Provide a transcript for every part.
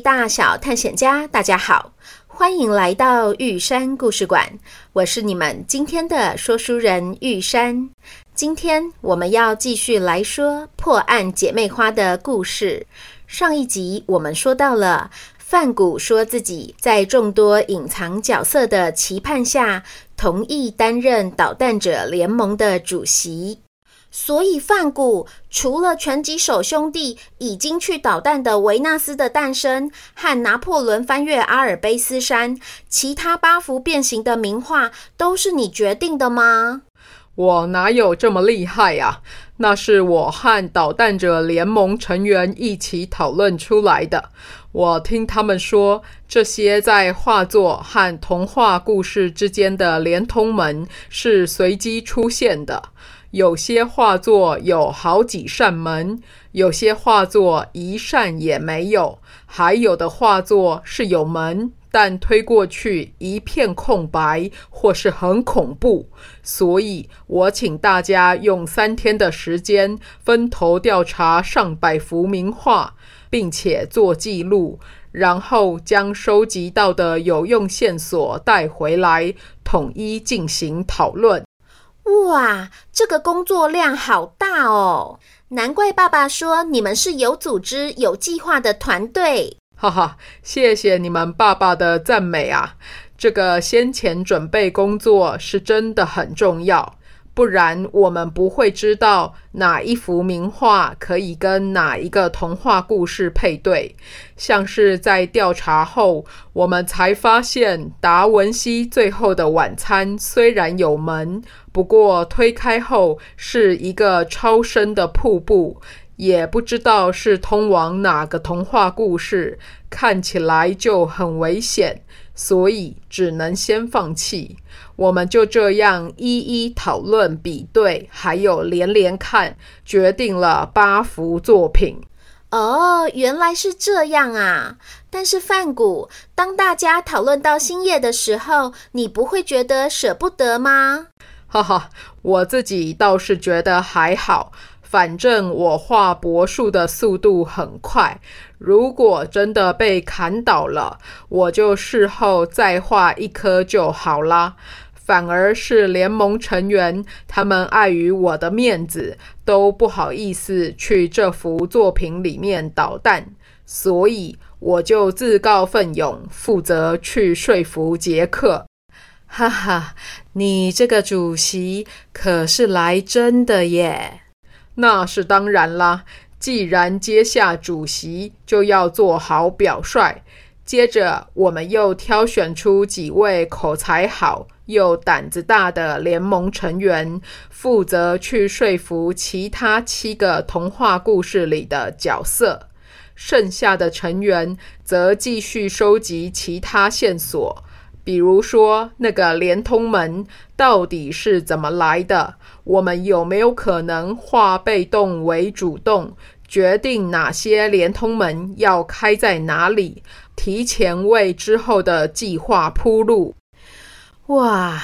大小探险家，大家好，欢迎来到玉山故事馆。我是你们今天的说书人玉山。今天我们要继续来说破案姐妹花的故事。上一集我们说到了范谷说自己在众多隐藏角色的期盼下，同意担任捣蛋者联盟的主席。所以，梵谷除了拳击手兄弟已经去捣蛋的维纳斯的诞生和拿破仑翻越阿尔卑斯山，其他八幅变形的名画都是你决定的吗？我哪有这么厉害呀？那是我和捣蛋者联盟成员一起讨论出来的。我听他们说，这些在画作和童话故事之间的连通门是随机出现的。有些画作有好几扇门，有些画作一扇也没有，还有的画作是有门，但推过去一片空白，或是很恐怖。所以我请大家用三天的时间，分头调查上百幅名画，并且做记录，然后将收集到的有用线索带回来，统一进行讨论。哇，这个工作量好大哦！难怪爸爸说你们是有组织、有计划的团队。哈哈，谢谢你们爸爸的赞美啊！这个先前准备工作是真的很重要。不然我们不会知道哪一幅名画可以跟哪一个童话故事配对。像是在调查后，我们才发现达文西最后的晚餐虽然有门，不过推开后是一个超深的瀑布，也不知道是通往哪个童话故事，看起来就很危险，所以只能先放弃。我们就这样一一讨论、比对，还有连连看，决定了八幅作品。哦，原来是这样啊！但是范谷，当大家讨论到星夜的时候，你不会觉得舍不得吗？哈哈，我自己倒是觉得还好。反正我画柏树的速度很快，如果真的被砍倒了，我就事后再画一棵就好啦。反而是联盟成员，他们碍于我的面子，都不好意思去这幅作品里面捣蛋，所以我就自告奋勇，负责去说服杰克。哈哈，你这个主席可是来真的耶！那是当然啦，既然接下主席，就要做好表率。接着，我们又挑选出几位口才好又胆子大的联盟成员，负责去说服其他七个童话故事里的角色。剩下的成员则继续收集其他线索。比如说，那个连通门到底是怎么来的？我们有没有可能化被动为主动，决定哪些连通门要开在哪里，提前为之后的计划铺路？哇，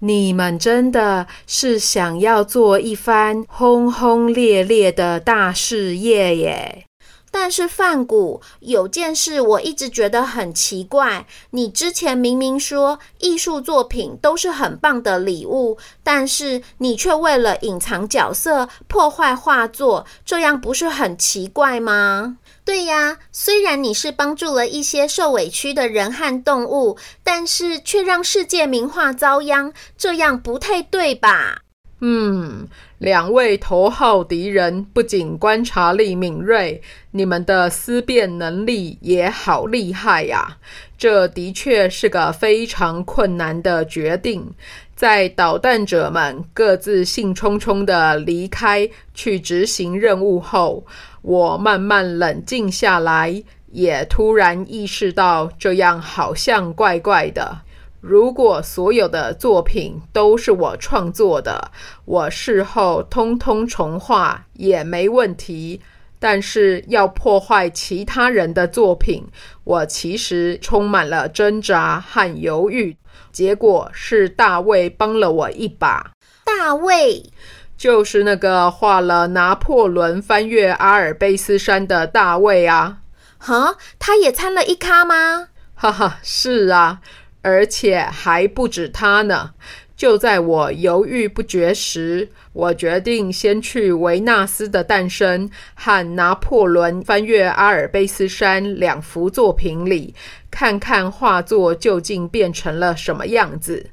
你们真的是想要做一番轰轰烈烈的大事业耶！但是范谷，有件事我一直觉得很奇怪。你之前明明说艺术作品都是很棒的礼物，但是你却为了隐藏角色破坏画作，这样不是很奇怪吗？对呀，虽然你是帮助了一些受委屈的人和动物，但是却让世界名画遭殃，这样不太对吧？嗯，两位头号敌人不仅观察力敏锐，你们的思辨能力也好厉害呀！这的确是个非常困难的决定。在捣蛋者们各自兴冲冲地离开去执行任务后，我慢慢冷静下来，也突然意识到这样好像怪怪的。如果所有的作品都是我创作的，我事后通通重画也没问题。但是要破坏其他人的作品，我其实充满了挣扎和犹豫。结果是大卫帮了我一把。大卫就是那个画了拿破仑翻越阿尔卑斯山的大卫啊！哈，他也参了一咖吗？哈哈，是啊。而且还不止他呢！就在我犹豫不决时，我决定先去维纳斯的诞生和拿破仑翻越阿尔卑斯山两幅作品里，看看画作究竟变成了什么样子。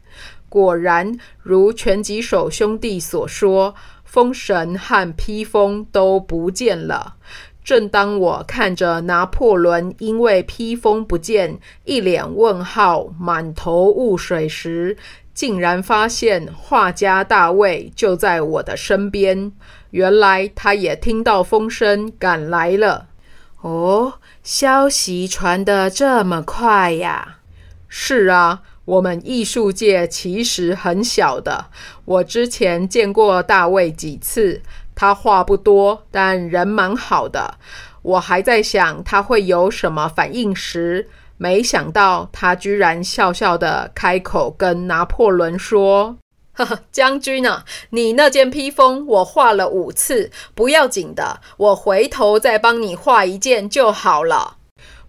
果然，如拳击手兄弟所说，风神和披风都不见了。正当我看着拿破仑因为披风不见，一脸问号、满头雾水时，竟然发现画家大卫就在我的身边。原来他也听到风声赶来了。哦，消息传得这么快呀？是啊，我们艺术界其实很小的。我之前见过大卫几次。他话不多，但人蛮好的。我还在想他会有什么反应时，没想到他居然笑笑的开口跟拿破仑说：“呵呵，将军啊，你那件披风我画了五次，不要紧的，我回头再帮你画一件就好了。”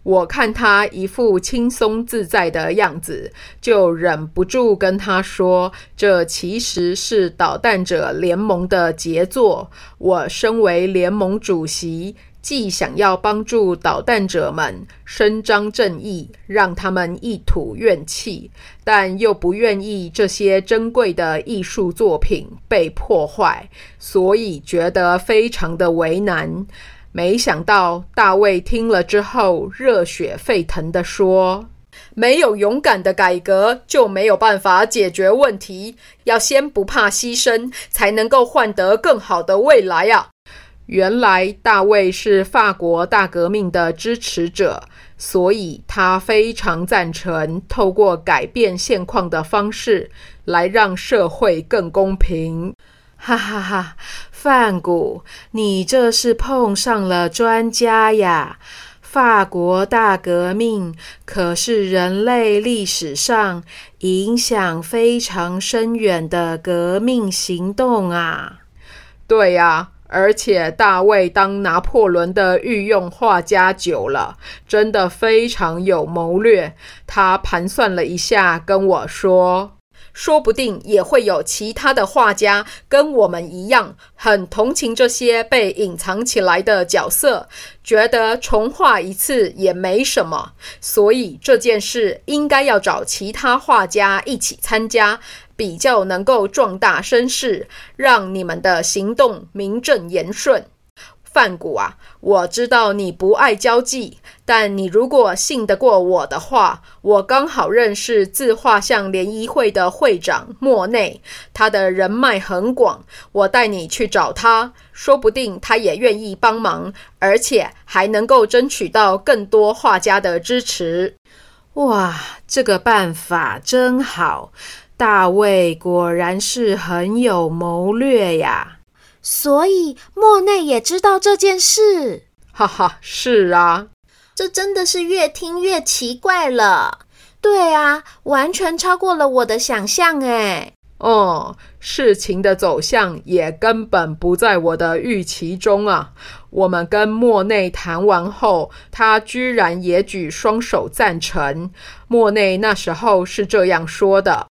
我看他一副轻松自在的样子，就忍不住跟他说：“这其实是捣蛋者联盟的杰作。我身为联盟主席，既想要帮助捣蛋者们伸张正义，让他们一吐怨气，但又不愿意这些珍贵的艺术作品被破坏，所以觉得非常的为难。”没想到大卫听了之后，热血沸腾地说：“没有勇敢的改革，就没有办法解决问题。要先不怕牺牲，才能够换得更好的未来啊！”原来大卫是法国大革命的支持者，所以他非常赞成透过改变现况的方式来让社会更公平。哈哈哈，范谷，你这是碰上了专家呀！法国大革命可是人类历史上影响非常深远的革命行动啊！对呀，而且大卫当拿破仑的御用画家久了，真的非常有谋略。他盘算了一下，跟我说。说不定也会有其他的画家跟我们一样，很同情这些被隐藏起来的角色，觉得重画一次也没什么。所以这件事应该要找其他画家一起参加，比较能够壮大声势，让你们的行动名正言顺。范谷啊，我知道你不爱交际，但你如果信得过我的话，我刚好认识自画像联谊会的会长莫内，他的人脉很广，我带你去找他，说不定他也愿意帮忙，而且还能够争取到更多画家的支持。哇，这个办法真好，大卫果然是很有谋略呀。所以莫内也知道这件事，哈哈，是啊，这真的是越听越奇怪了。对啊，完全超过了我的想象诶。哦、嗯，事情的走向也根本不在我的预期中啊！我们跟莫内谈完后，他居然也举双手赞成。莫内那时候是这样说的：“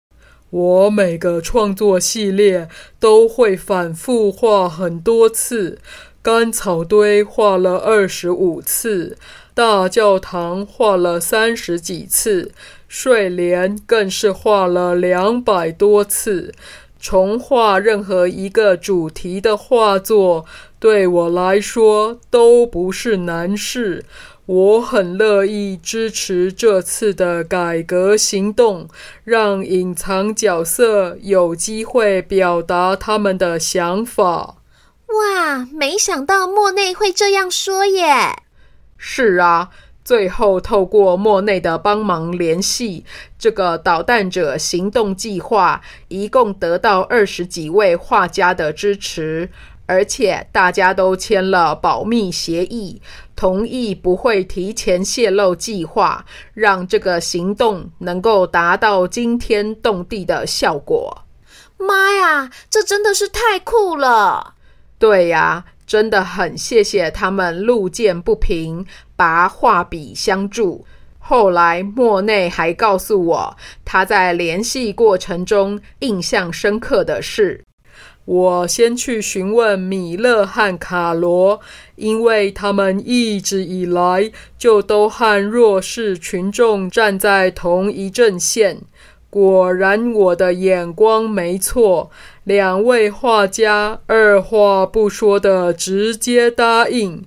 我每个创作系列都会反复画很多次，干草堆画了二十五次，大教堂画了三十几次。”睡莲更是画了两百多次，重画任何一个主题的画作，对我来说都不是难事。我很乐意支持这次的改革行动，让隐藏角色有机会表达他们的想法。哇，没想到莫内会这样说耶！是啊。最后，透过莫内的帮忙联系，这个导弹者行动计划一共得到二十几位画家的支持，而且大家都签了保密协议，同意不会提前泄露计划，让这个行动能够达到惊天动地的效果。妈呀，这真的是太酷了！对呀。真的很谢谢他们路见不平，拔画笔相助。后来莫内还告诉我，他在联系过程中印象深刻的是，我先去询问米勒和卡罗，因为他们一直以来就都和弱势群众站在同一阵线。果然，我的眼光没错。两位画家二话不说的直接答应。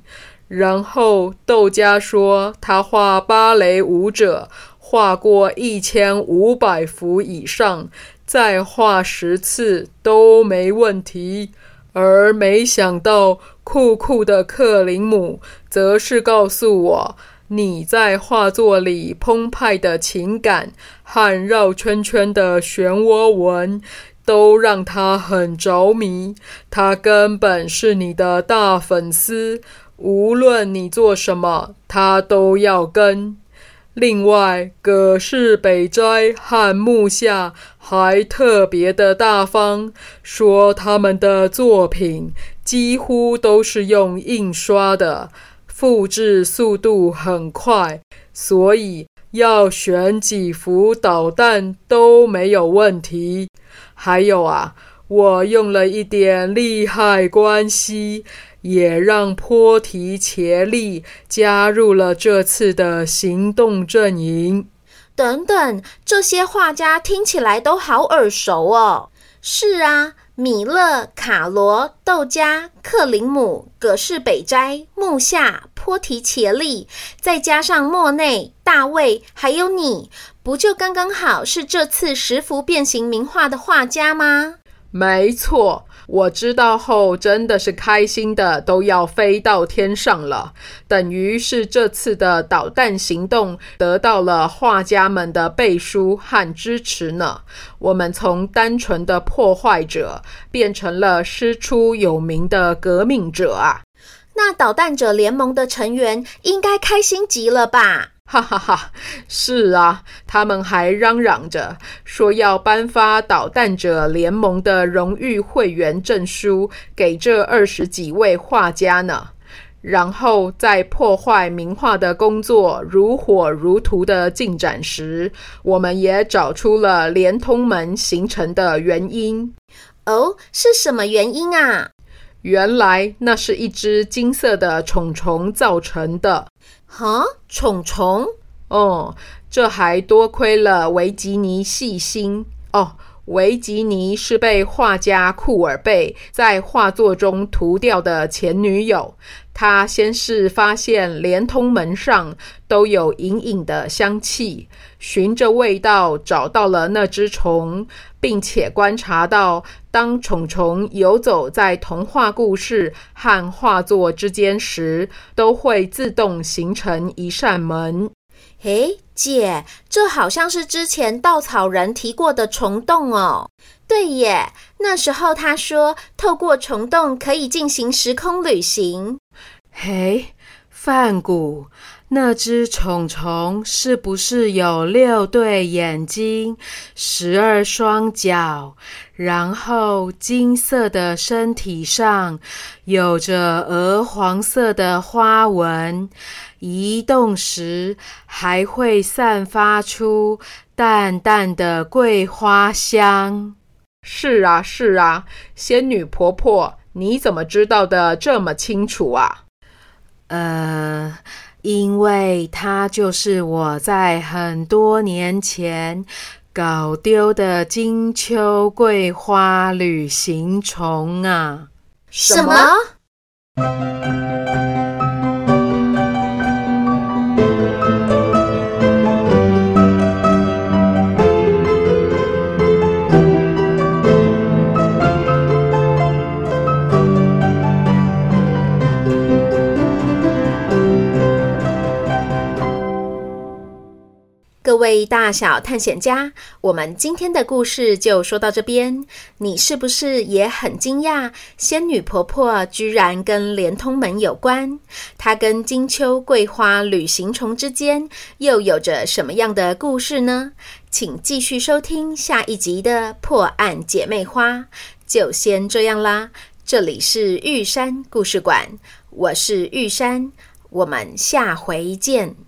然后窦加说，他画芭蕾舞者画过一千五百幅以上，再画十次都没问题。而没想到，酷酷的克林姆则是告诉我。你在画作里澎湃的情感和绕圈圈的漩涡纹，都让他很着迷。他根本是你的大粉丝，无论你做什么，他都要跟。另外，葛氏北斋和木下还特别的大方，说他们的作品几乎都是用印刷的。复制速度很快，所以要选几幅导弹都没有问题。还有啊，我用了一点利害关系，也让坡提切利加入了这次的行动阵营。等等，这些画家听起来都好耳熟哦。是啊。米勒、卡罗、豆加、克林姆、葛饰北斋、木下、坡提切利，再加上莫内、大卫，还有你，不就刚刚好是这次十幅变形名画的画家吗？没错。我知道后真的是开心的都要飞到天上了，等于是这次的导弹行动得到了画家们的背书和支持呢。我们从单纯的破坏者变成了师出有名的革命者啊！那导弹者联盟的成员应该开心极了吧？哈哈哈，是啊，他们还嚷嚷着说要颁发导弹者联盟的荣誉会员证书给这二十几位画家呢。然后在破坏名画的工作如火如荼的进展时，我们也找出了连通门形成的原因。哦，是什么原因啊？原来那是一只金色的虫虫造成的。哈，虫虫？哦，这还多亏了维吉尼细心哦。维吉尼是被画家库尔贝在画作中涂掉的前女友。他先是发现连通门上都有隐隐的香气，循着味道找到了那只虫，并且观察到，当虫虫游走在童话故事和画作之间时，都会自动形成一扇门。诶，姐，这好像是之前稻草人提过的虫洞哦。对耶，那时候他说，透过虫洞可以进行时空旅行。嘿，梵谷，那只虫虫是不是有六对眼睛、十二双脚，然后金色的身体上有着鹅黄色的花纹，移动时还会散发出淡淡的桂花香？是啊，是啊，仙女婆婆，你怎么知道的这么清楚啊？呃，因为它就是我在很多年前搞丢的金秋桂花旅行虫啊！什么？各位大小探险家，我们今天的故事就说到这边。你是不是也很惊讶，仙女婆婆居然跟连通门有关？她跟金秋桂花旅行虫之间又有着什么样的故事呢？请继续收听下一集的破案姐妹花。就先这样啦，这里是玉山故事馆，我是玉山，我们下回见。